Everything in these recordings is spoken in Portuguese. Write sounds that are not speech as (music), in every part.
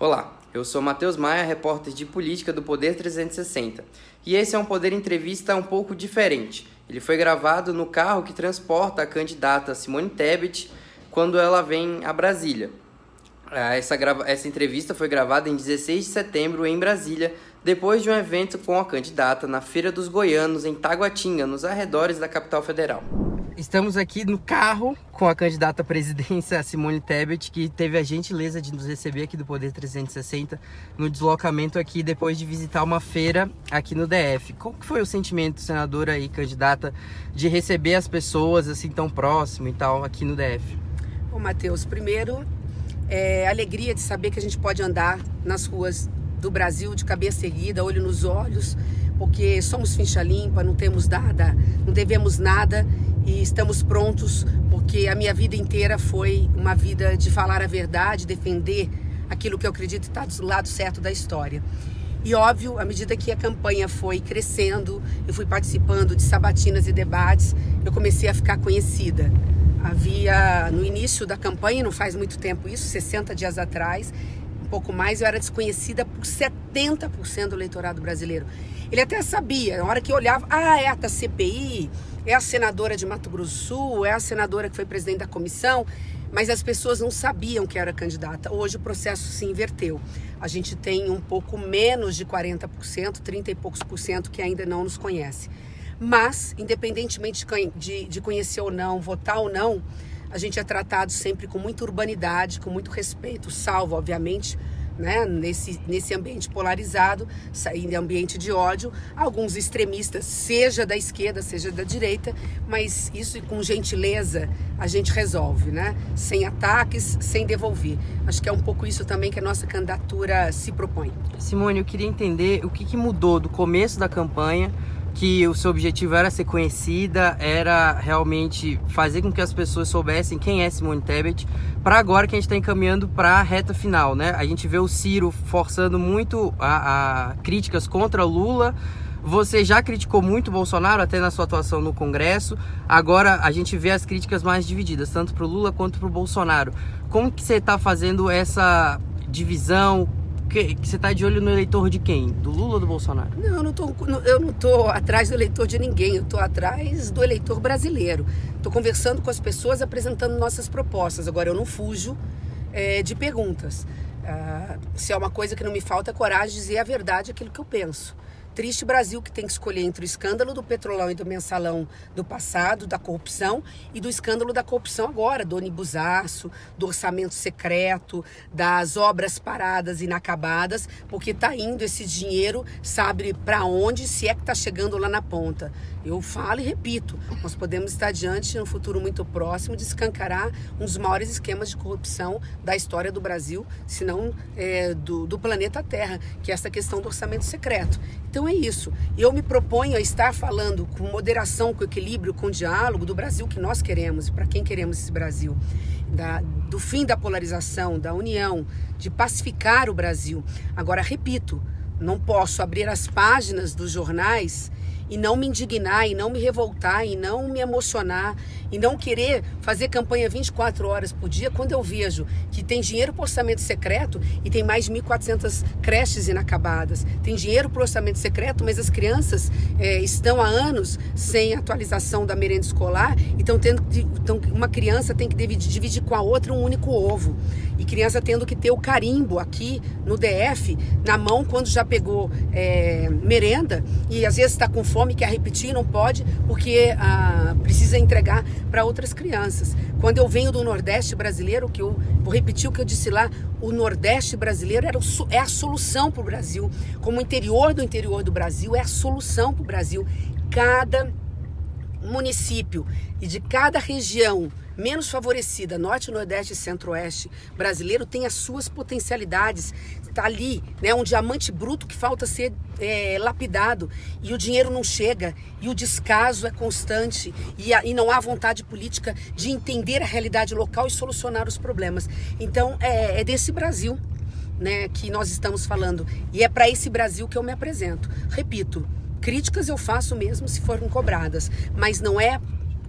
Olá, eu sou Matheus Maia, repórter de política do Poder 360. E esse é um Poder Entrevista um pouco diferente. Ele foi gravado no carro que transporta a candidata Simone Tebet quando ela vem a Brasília. Ah, essa, grava... Essa entrevista foi gravada em 16 de setembro em Brasília, depois de um evento com a candidata na Feira dos Goianos, em Taguatinga, nos arredores da capital federal. Estamos aqui no carro com a candidata à presidência, Simone Tebet, que teve a gentileza de nos receber aqui do Poder 360 no deslocamento aqui depois de visitar uma feira aqui no DF. Qual que foi o sentimento, senadora e candidata, de receber as pessoas assim tão próximo e tal aqui no DF? Bom, Matheus, primeiro é alegria de saber que a gente pode andar nas ruas do Brasil de cabeça erguida, olho nos olhos, porque somos ficha limpa, não temos nada, não devemos nada e estamos prontos porque a minha vida inteira foi uma vida de falar a verdade, defender aquilo que eu acredito está do lado certo da história. E óbvio, à medida que a campanha foi crescendo, eu fui participando de sabatinas e debates, eu comecei a ficar conhecida. Havia no início da campanha, não faz muito tempo isso, 60 dias atrás, um pouco mais, eu era desconhecida por 70% do eleitorado brasileiro. Ele até sabia, na hora que eu olhava, ah, é a CPI, é a senadora de Mato Grosso Sul, é a senadora que foi presidente da comissão, mas as pessoas não sabiam que era candidata. Hoje o processo se inverteu. A gente tem um pouco menos de 40%, 30 e poucos por cento que ainda não nos conhece. Mas, independentemente de, de conhecer ou não, votar ou não, a gente é tratado sempre com muita urbanidade, com muito respeito, salvo, obviamente, né, nesse, nesse ambiente polarizado, em ambiente de ódio, alguns extremistas, seja da esquerda, seja da direita, mas isso com gentileza a gente resolve, né? Sem ataques, sem devolver. Acho que é um pouco isso também que a nossa candidatura se propõe. Simone, eu queria entender o que, que mudou do começo da campanha que o seu objetivo era ser conhecida, era realmente fazer com que as pessoas soubessem quem é Simone Tebet, para agora que a gente está encaminhando para a reta final, né? A gente vê o Ciro forçando muito a, a críticas contra Lula. Você já criticou muito Bolsonaro, até na sua atuação no Congresso. Agora a gente vê as críticas mais divididas, tanto para o Lula quanto para o Bolsonaro. Como que você está fazendo essa divisão? Que, que você está de olho no eleitor de quem? Do Lula ou do Bolsonaro? Não, eu não tô, eu não tô atrás do eleitor de ninguém, eu estou atrás do eleitor brasileiro. Estou conversando com as pessoas, apresentando nossas propostas. Agora, eu não fujo é, de perguntas. Ah, se é uma coisa que não me falta, é coragem de dizer a verdade, aquilo que eu penso. Triste Brasil que tem que escolher entre o escândalo do petrolão e do mensalão do passado, da corrupção, e do escândalo da corrupção agora, do onibusaço, do orçamento secreto, das obras paradas inacabadas, porque está indo esse dinheiro, sabe para onde, se é que está chegando lá na ponta. Eu falo e repito, nós podemos estar diante, no futuro muito próximo, de escancarar um dos maiores esquemas de corrupção da história do Brasil, se não é, do, do planeta Terra, que é essa questão do orçamento secreto. Então é isso. Eu me proponho a estar falando com moderação, com equilíbrio, com diálogo do Brasil que nós queremos e para quem queremos esse Brasil. Da, do fim da polarização, da união, de pacificar o Brasil. Agora, repito, não posso abrir as páginas dos jornais e não me indignar, e não me revoltar, e não me emocionar, e não querer fazer campanha 24 horas por dia quando eu vejo que tem dinheiro para orçamento secreto e tem mais de 1.400 creches inacabadas. Tem dinheiro para orçamento secreto, mas as crianças é, estão há anos sem atualização da merenda escolar e estão tendo então, uma criança tem que dividir com a outra um único ovo. E criança tendo que ter o carimbo aqui no DF na mão quando já pegou é, merenda e às vezes está com fome fome, quer repetir, não pode, porque ah, precisa entregar para outras crianças. Quando eu venho do Nordeste brasileiro, que eu vou repetir o que eu disse lá, o Nordeste brasileiro era o, é a solução para o Brasil. Como o interior do interior do Brasil é a solução para o Brasil. Cada município e de cada região menos favorecida, norte, nordeste e centro-oeste brasileiro, tem as suas potencialidades. Está ali, né, um diamante bruto que falta ser é, lapidado e o dinheiro não chega e o descaso é constante e, a, e, não há vontade política de entender a realidade local e solucionar os problemas. Então é, é desse Brasil. Né, que nós estamos falando e é para esse Brasil que eu me apresento. Repito, Críticas eu faço mesmo se forem cobradas, mas não é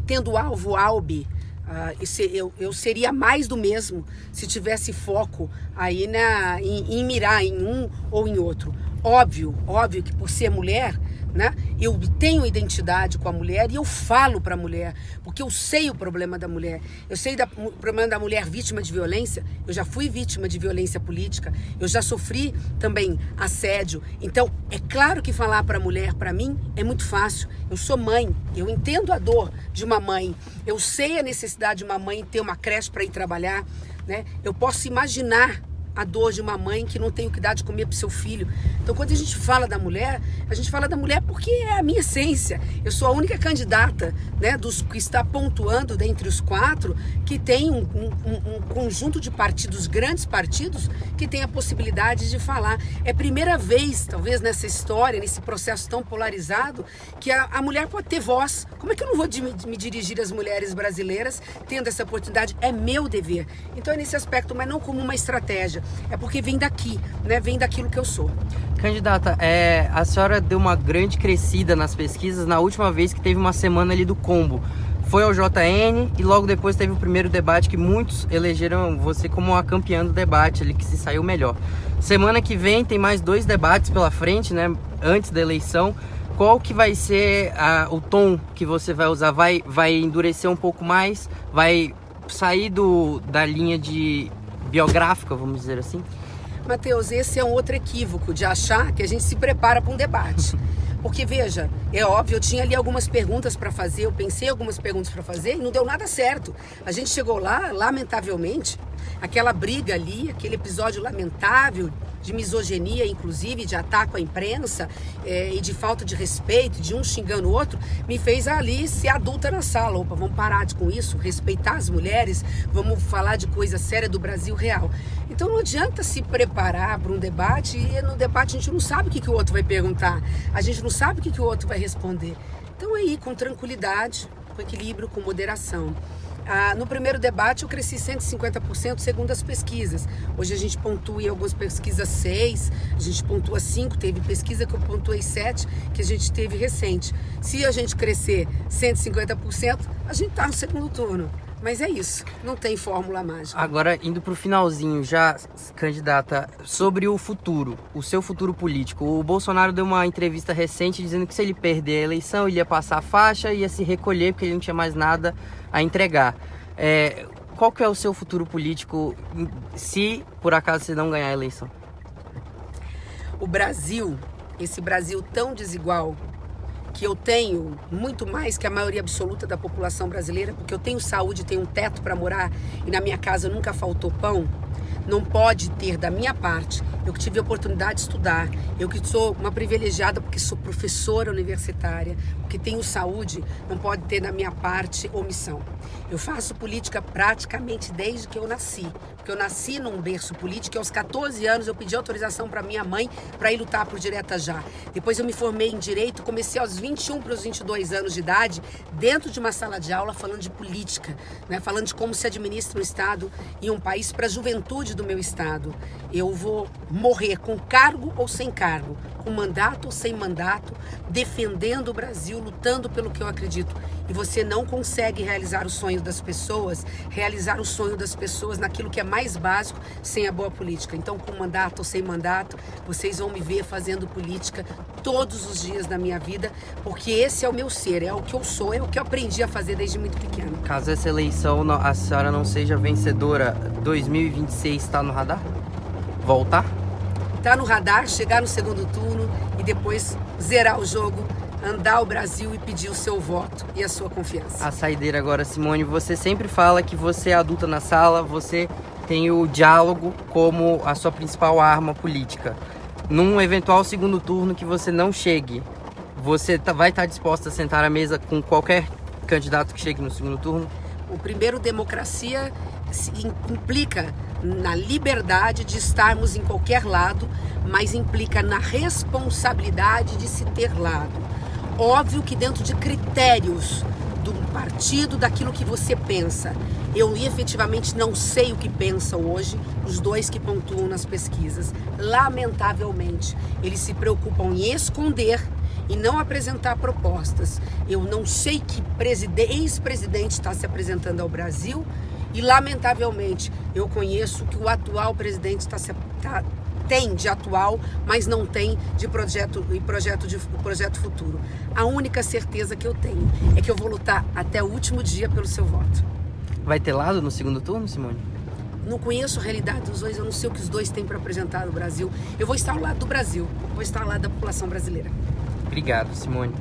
tendo alvo albe Uh, eu, eu seria mais do mesmo se tivesse foco aí na, em, em mirar em um ou em outro. Óbvio, óbvio que por ser mulher, né? Eu tenho identidade com a mulher e eu falo para a mulher, porque eu sei o problema da mulher. Eu sei da, o problema da mulher vítima de violência. Eu já fui vítima de violência política. Eu já sofri também assédio. Então, é claro que falar para a mulher, para mim, é muito fácil. Eu sou mãe, eu entendo a dor de uma mãe. Eu sei a necessidade de uma mãe ter uma creche para ir trabalhar. Né? Eu posso imaginar a dor de uma mãe que não tem o que dar de comer para seu filho. Então, quando a gente fala da mulher, a gente fala da mulher porque é a minha essência. Eu sou a única candidata né, dos que está pontuando dentre os quatro que tem um, um, um conjunto de partidos, grandes partidos, que tem a possibilidade de falar. É a primeira vez, talvez, nessa história, nesse processo tão polarizado, que a, a mulher pode ter voz. Como é que eu não vou de, me dirigir às mulheres brasileiras tendo essa oportunidade? É meu dever. Então, é nesse aspecto, mas não como uma estratégia é porque vem daqui, né? Vem daquilo que eu sou. Candidata, é, a senhora deu uma grande crescida nas pesquisas na última vez que teve uma semana ali do combo. Foi ao JN e logo depois teve o primeiro debate que muitos elegeram você como a campeã do debate, ali que se saiu melhor. Semana que vem tem mais dois debates pela frente, né? Antes da eleição qual que vai ser a, o tom que você vai usar? Vai, vai endurecer um pouco mais? Vai sair do, da linha de biográfica, vamos dizer assim? Mateus, esse é um outro equívoco de achar que a gente se prepara para um debate. (laughs) Porque veja, é óbvio, eu tinha ali algumas perguntas para fazer, eu pensei algumas perguntas para fazer e não deu nada certo. A gente chegou lá, lamentavelmente, aquela briga ali, aquele episódio lamentável de misoginia, inclusive, de ataque à imprensa é, e de falta de respeito, de um xingando o outro, me fez ali ser adulta na sala. Opa, vamos parar com isso, respeitar as mulheres, vamos falar de coisa séria do Brasil real. Então não adianta se preparar para um debate e no debate a gente não sabe o que, que o outro vai perguntar, a gente não sabe o que, que o outro vai responder. Então aí, com tranquilidade, com equilíbrio, com moderação. Ah, no primeiro debate eu cresci 150% segundo as pesquisas. Hoje a gente pontua em algumas pesquisas 6, a gente pontua 5, teve pesquisa que eu pontuei 7, que a gente teve recente. Se a gente crescer 150%, a gente está no segundo turno. Mas é isso, não tem fórmula mágica. Agora, indo para o finalzinho, já, candidata, sobre o futuro, o seu futuro político. O Bolsonaro deu uma entrevista recente dizendo que se ele perder a eleição, ele ia passar a faixa ia se recolher porque ele não tinha mais nada a entregar. É, qual que é o seu futuro político se por acaso você não ganhar a eleição? O Brasil, esse Brasil tão desigual, que eu tenho muito mais que a maioria absoluta da população brasileira, porque eu tenho saúde, tenho um teto para morar e na minha casa nunca faltou pão, não pode ter da minha parte. Eu que tive a oportunidade de estudar, eu que sou uma privilegiada porque sou professora universitária, porque tenho saúde, não pode ter da minha parte omissão. Eu faço política praticamente desde que eu nasci, porque eu nasci num berço político e aos 14 anos eu pedi autorização para minha mãe para ir lutar por direta já. Depois eu me formei em direito, comecei aos 21 para os 22 anos de idade, dentro de uma sala de aula falando de política, né, falando de como se administra um estado e um país para a juventude do meu estado. Eu vou morrer com cargo ou sem cargo, com mandato ou sem mandato, defendendo o Brasil, lutando pelo que eu acredito. E você não consegue realizar o sonho das pessoas, realizar o sonho das pessoas naquilo que é mais básico sem a boa política. Então, com mandato ou sem mandato, vocês vão me ver fazendo política todos os dias da minha vida, porque esse é o meu ser, é o que eu sou, é o que eu aprendi a fazer desde muito pequeno. Caso essa eleição a senhora não seja vencedora, 2026 está no radar? Voltar? Tá no radar, chegar no segundo turno e depois zerar o jogo, andar o Brasil e pedir o seu voto e a sua confiança. A saideira agora, Simone, você sempre fala que você é adulta na sala, você tem o diálogo como a sua principal arma política. Num eventual segundo turno que você não chegue, você tá, vai estar disposta a sentar à mesa com qualquer candidato que chegue no segundo turno? O primeiro, democracia implica na liberdade de estarmos em qualquer lado, mas implica na responsabilidade de se ter lado. Óbvio que dentro de critérios do partido, daquilo que você pensa. Eu efetivamente não sei o que pensam hoje os dois que pontuam nas pesquisas. Lamentavelmente, eles se preocupam em esconder e não apresentar propostas, eu não sei que ex-presidente está se apresentando ao Brasil e, lamentavelmente, eu conheço que o atual presidente está se, tá, tem de atual, mas não tem de projeto e projeto de projeto futuro. A única certeza que eu tenho é que eu vou lutar até o último dia pelo seu voto. Vai ter lado no segundo turno, Simone? Não conheço a realidade dos dois, eu não sei o que os dois têm para apresentar no Brasil. Eu vou estar ao lado do Brasil, vou estar ao lado da população brasileira. Obrigado, Simone.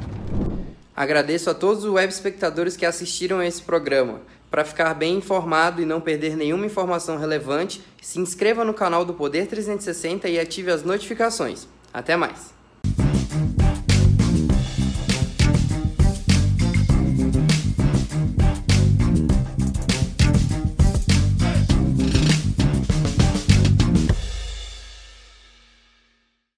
Agradeço a todos os web espectadores que assistiram a esse programa. Para ficar bem informado e não perder nenhuma informação relevante, se inscreva no canal do Poder 360 e ative as notificações. Até mais!